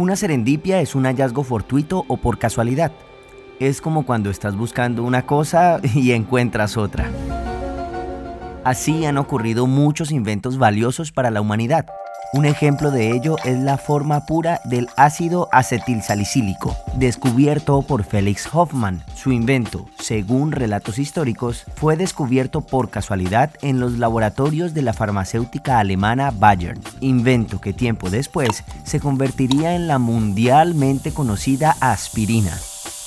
Una serendipia es un hallazgo fortuito o por casualidad. Es como cuando estás buscando una cosa y encuentras otra. Así han ocurrido muchos inventos valiosos para la humanidad. Un ejemplo de ello es la forma pura del ácido acetilsalicílico, descubierto por Felix Hoffmann. Su invento, según relatos históricos, fue descubierto por casualidad en los laboratorios de la farmacéutica alemana Bayern, invento que tiempo después se convertiría en la mundialmente conocida aspirina,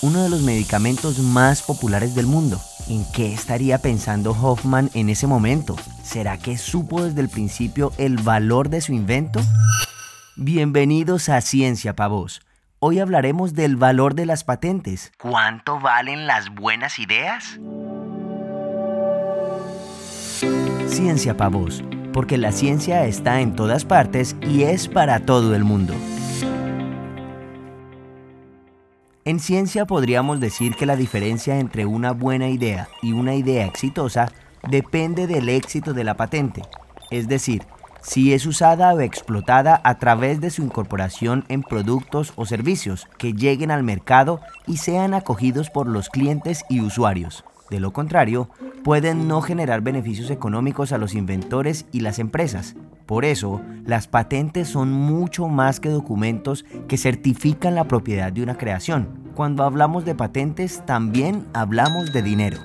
uno de los medicamentos más populares del mundo. ¿En qué estaría pensando Hoffman en ese momento? ¿Será que supo desde el principio el valor de su invento? Bienvenidos a Ciencia Pavos. Hoy hablaremos del valor de las patentes. ¿Cuánto valen las buenas ideas? Ciencia Pavos, porque la ciencia está en todas partes y es para todo el mundo. En ciencia podríamos decir que la diferencia entre una buena idea y una idea exitosa depende del éxito de la patente, es decir, si es usada o explotada a través de su incorporación en productos o servicios que lleguen al mercado y sean acogidos por los clientes y usuarios. De lo contrario, pueden no generar beneficios económicos a los inventores y las empresas. Por eso, las patentes son mucho más que documentos que certifican la propiedad de una creación. Cuando hablamos de patentes, también hablamos de dinero.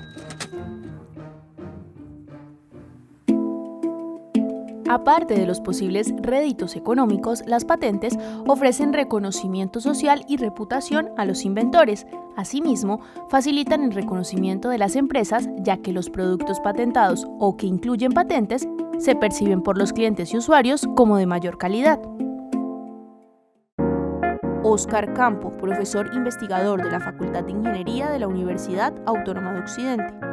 Aparte de los posibles réditos económicos, las patentes ofrecen reconocimiento social y reputación a los inventores. Asimismo, facilitan el reconocimiento de las empresas, ya que los productos patentados o que incluyen patentes se perciben por los clientes y usuarios como de mayor calidad. Oscar Campo, profesor investigador de la Facultad de Ingeniería de la Universidad Autónoma de Occidente.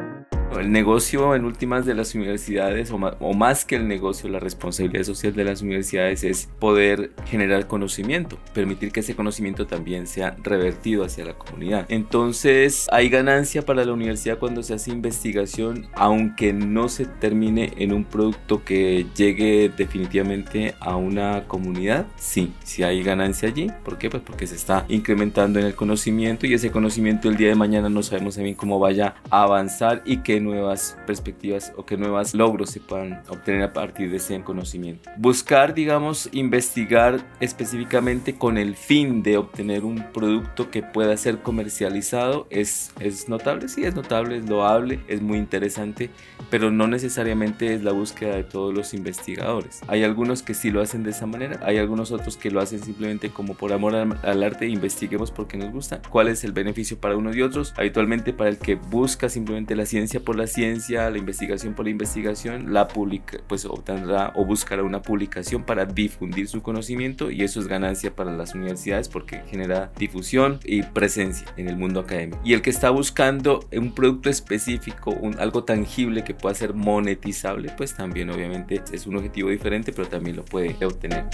El negocio en últimas de las universidades, o más, que el negocio, la responsabilidad social de las universidades es poder generar conocimiento, permitir que ese conocimiento también sea revertido hacia la comunidad. Entonces, hay ganancia para la universidad cuando se hace investigación, aunque no se termine en un producto que llegue definitivamente a una comunidad. Sí, sí hay ganancia allí. ¿Por qué? Pues porque se está incrementando en el conocimiento y ese conocimiento el día de mañana no sabemos bien cómo vaya a avanzar y que nuevas perspectivas o qué nuevos logros se puedan obtener a partir de ese conocimiento. Buscar, digamos, investigar específicamente con el fin de obtener un producto que pueda ser comercializado es, es notable, sí, es notable, es loable, es muy interesante, pero no necesariamente es la búsqueda de todos los investigadores. Hay algunos que sí lo hacen de esa manera, hay algunos otros que lo hacen simplemente como por amor al, al arte, investiguemos porque nos gusta, cuál es el beneficio para unos y otros. Habitualmente para el que busca simplemente la ciencia por la ciencia, la investigación por la investigación, la publica, pues obtendrá o buscará una publicación para difundir su conocimiento y eso es ganancia para las universidades porque genera difusión y presencia en el mundo académico. Y el que está buscando un producto específico, un, algo tangible que pueda ser monetizable, pues también obviamente es un objetivo diferente, pero también lo puede obtener.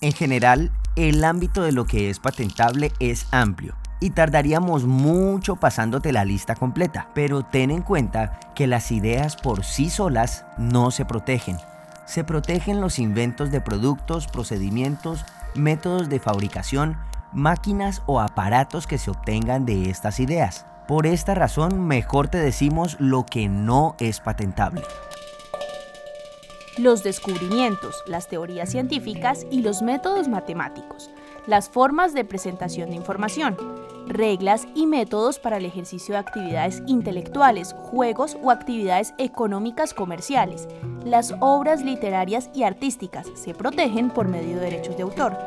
En general, el ámbito de lo que es patentable es amplio y tardaríamos mucho pasándote la lista completa, pero ten en cuenta que las ideas por sí solas no se protegen. Se protegen los inventos de productos, procedimientos, métodos de fabricación, máquinas o aparatos que se obtengan de estas ideas. Por esta razón, mejor te decimos lo que no es patentable. Los descubrimientos, las teorías científicas y los métodos matemáticos las formas de presentación de información, reglas y métodos para el ejercicio de actividades intelectuales, juegos o actividades económicas comerciales. Las obras literarias y artísticas se protegen por medio de derechos de autor.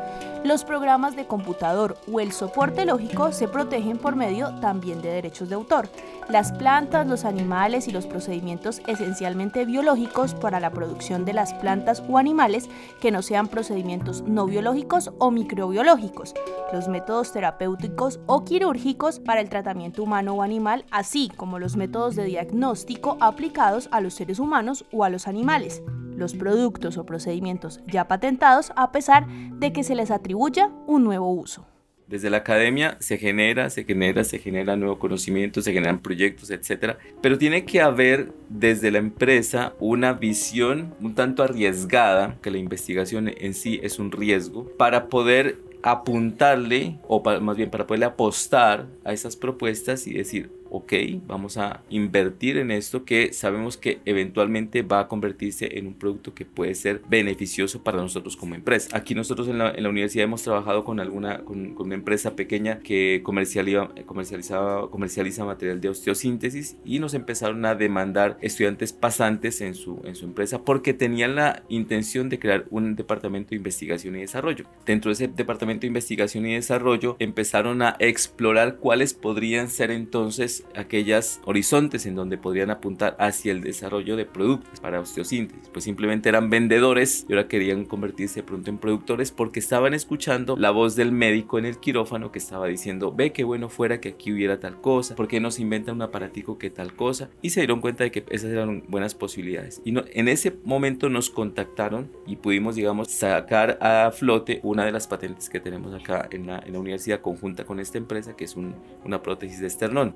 Los programas de computador o el soporte lógico se protegen por medio también de derechos de autor. Las plantas, los animales y los procedimientos esencialmente biológicos para la producción de las plantas o animales que no sean procedimientos no biológicos o microbiológicos. Los métodos terapéuticos o quirúrgicos para el tratamiento humano o animal, así como los métodos de diagnóstico aplicados a los seres humanos o a los animales los productos o procedimientos ya patentados a pesar de que se les atribuya un nuevo uso. Desde la academia se genera, se genera, se genera nuevo conocimiento, se generan proyectos, etc. Pero tiene que haber desde la empresa una visión un tanto arriesgada, que la investigación en sí es un riesgo, para poder apuntarle, o más bien para poderle apostar a esas propuestas y decir, ok, vamos a invertir en esto que sabemos que eventualmente va a convertirse en un producto que puede ser beneficioso para nosotros como empresa. Aquí nosotros en la, universidad hemos trabajado con alguna, con, una empresa pequeña que comercializa, comercializaba, comercializa material de osteosíntesis y nos empezaron a demandar estudiantes pasantes en su, en su empresa porque tenían la intención de crear un departamento de investigación y desarrollo. Dentro de ese departamento de investigación y desarrollo empezaron a explorar cuáles podrían ser entonces aquellas horizontes en donde podrían apuntar hacia el desarrollo de productos para osteosíntesis. Pues simplemente eran vendedores y ahora querían convertirse pronto en productores porque estaban escuchando la voz del médico en el quirófano que estaba diciendo, ve qué bueno fuera que aquí hubiera tal cosa, porque no se inventa un aparatico que tal cosa? Y se dieron cuenta de que esas eran buenas posibilidades. Y en ese momento nos contactaron y pudimos, digamos, sacar a flote una de las patentes que tenemos acá en la, en la universidad conjunta con esta empresa, que es una prótesis de esternón.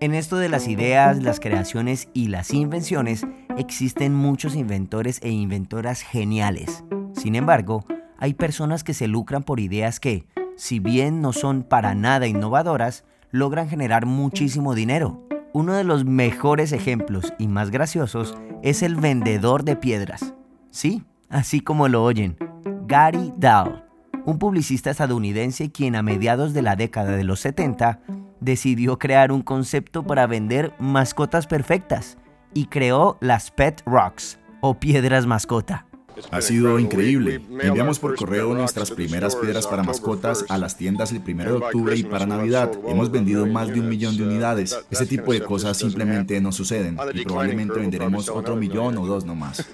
En esto de las ideas, las creaciones y las invenciones, existen muchos inventores e inventoras geniales. Sin embargo, hay personas que se lucran por ideas que, si bien no son para nada innovadoras, logran generar muchísimo dinero. Uno de los mejores ejemplos y más graciosos es el vendedor de piedras. Sí, así como lo oyen, Gary Dahl, un publicista estadounidense quien a mediados de la década de los 70 decidió crear un concepto para vender mascotas perfectas y creó las Pet Rocks o piedras mascota. Ha sido increíble. Enviamos por correo nuestras primeras piedras para mascotas a las tiendas el 1 de octubre y para Navidad. Hemos vendido más de un millón de unidades. Ese tipo de cosas simplemente no suceden y probablemente venderemos otro millón o dos nomás.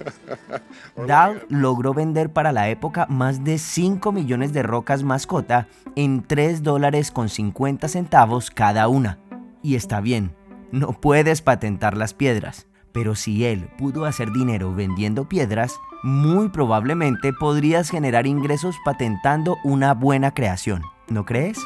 Dahl logró vender para la época más de 5 millones de rocas mascota en 3 dólares con 50 centavos cada una. Y está bien, no puedes patentar las piedras, pero si él pudo hacer dinero vendiendo piedras, muy probablemente podrías generar ingresos patentando una buena creación, ¿no crees?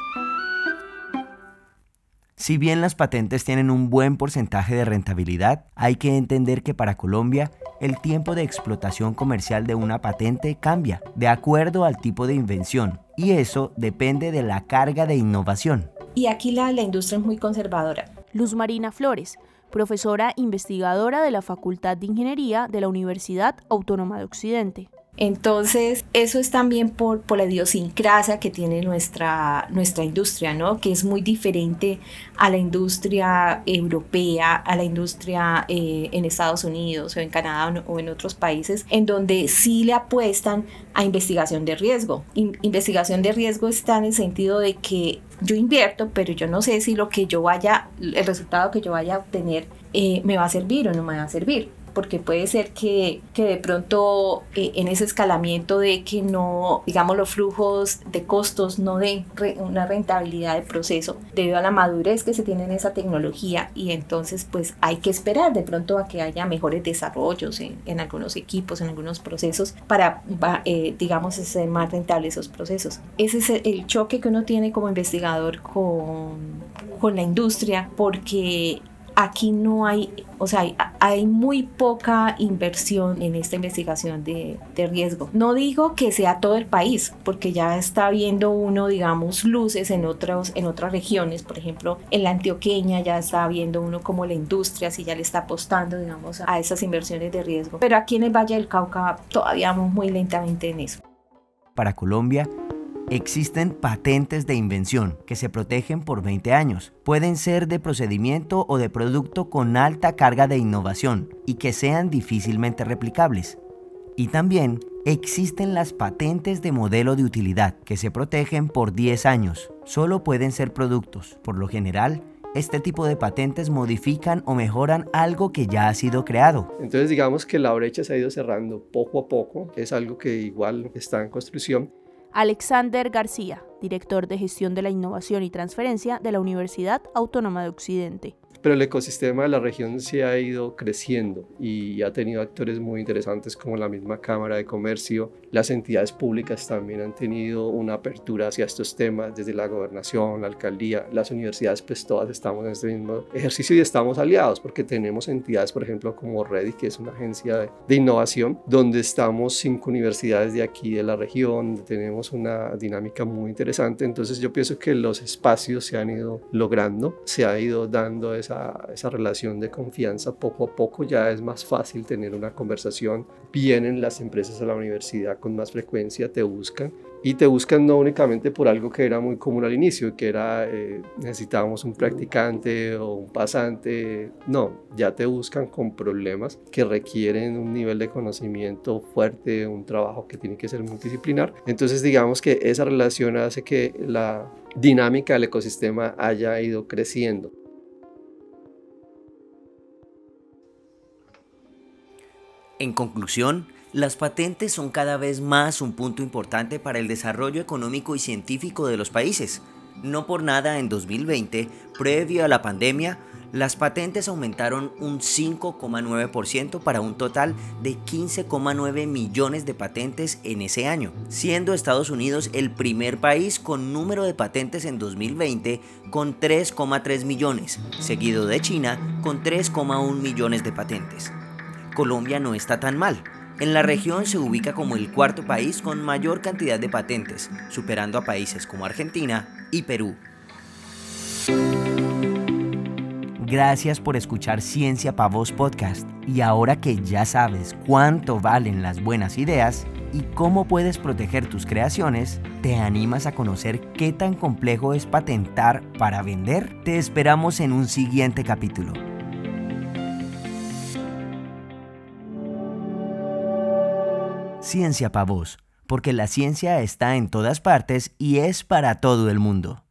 Si bien las patentes tienen un buen porcentaje de rentabilidad, hay que entender que para Colombia el tiempo de explotación comercial de una patente cambia de acuerdo al tipo de invención y eso depende de la carga de innovación. Y aquí la, la industria es muy conservadora. Luz Marina Flores, profesora investigadora de la Facultad de Ingeniería de la Universidad Autónoma de Occidente. Entonces, eso es también por, la idiosincrasia que tiene nuestra, nuestra industria, ¿no? Que es muy diferente a la industria europea, a la industria eh, en Estados Unidos o en Canadá o en otros países, en donde sí le apuestan a investigación de riesgo. investigación de riesgo está en el sentido de que yo invierto, pero yo no sé si lo que yo vaya, el resultado que yo vaya a obtener eh, me va a servir o no me va a servir porque puede ser que, que de pronto eh, en ese escalamiento de que no, digamos, los flujos de costos no den una rentabilidad de proceso debido a la madurez que se tiene en esa tecnología y entonces pues hay que esperar de pronto a que haya mejores desarrollos en, en algunos equipos, en algunos procesos para, eh, digamos, hacer más rentables esos procesos. Ese es el choque que uno tiene como investigador con, con la industria porque aquí no hay, o sea, hay, muy poca inversión en esta investigación de, riesgo. No digo que sea todo el país, porque ya está viendo uno, digamos, luces en, otros, en otras regiones, por ejemplo, en la antioqueña ya está viendo uno como la industria, si ya le está apostando, digamos, a esas inversiones de riesgo. Pero aquí en el Valle del Cauca todavía vamos muy lentamente en eso. Para Colombia, Existen patentes de invención que se protegen por 20 años. Pueden ser de procedimiento o de producto con alta carga de innovación y que sean difícilmente replicables. Y también existen las patentes de modelo de utilidad que se protegen por 10 años. Solo pueden ser productos. Por lo general, este tipo de patentes modifican o mejoran algo que ya ha sido creado. Entonces digamos que la brecha se ha ido cerrando poco a poco, es algo que igual está en construcción Alexander García, director de Gestión de la Innovación y Transferencia de la Universidad Autónoma de Occidente. pero el ecosistema de la región se ha ido creciendo y ha tenido actores muy interesantes como la misma Cámara de Comercio, las entidades públicas también han tenido una apertura hacia estos temas, desde la gobernación, la alcaldía, las universidades, pues todas estamos en este mismo ejercicio y estamos aliados porque tenemos entidades, por ejemplo, como Ready, que es una agencia de, innovación, donde estamos cinco universidades de aquí de la región, tenemos una dinámica muy interesante. Entonces yo pienso que los espacios se han ido logrando, se ha ido dando esa, esa relación de confianza poco a poco, ya es más fácil tener una conversación, vienen las empresas a la universidad con más frecuencia, te buscan y te buscan no únicamente por algo que era muy común al inicio, que era eh, necesitábamos un practicante o un pasante, no, ya te buscan con problemas que requieren un nivel de conocimiento fuerte, un trabajo que tiene que ser multidisciplinar. Entonces digamos que esa relación hace que la dinámica del ecosistema haya ido creciendo. En conclusión, las patentes son cada vez más un punto importante para el desarrollo económico y científico de los países. No por nada en 2020, previo a la pandemia, las patentes aumentaron un 5,9% para un total de 15,9 millones de patentes en ese año, siendo Estados Unidos el primer país con número de patentes en 2020 con 3,3 millones, seguido de China con 3,1 millones de patentes. Colombia no está tan mal, en la región se ubica como el cuarto país con mayor cantidad de patentes, superando a países como Argentina y Perú. Gracias por escuchar Ciencia Pa' Voz Podcast. Y ahora que ya sabes cuánto valen las buenas ideas y cómo puedes proteger tus creaciones, ¿te animas a conocer qué tan complejo es patentar para vender? Te esperamos en un siguiente capítulo. Ciencia Pa' Voz, porque la ciencia está en todas partes y es para todo el mundo.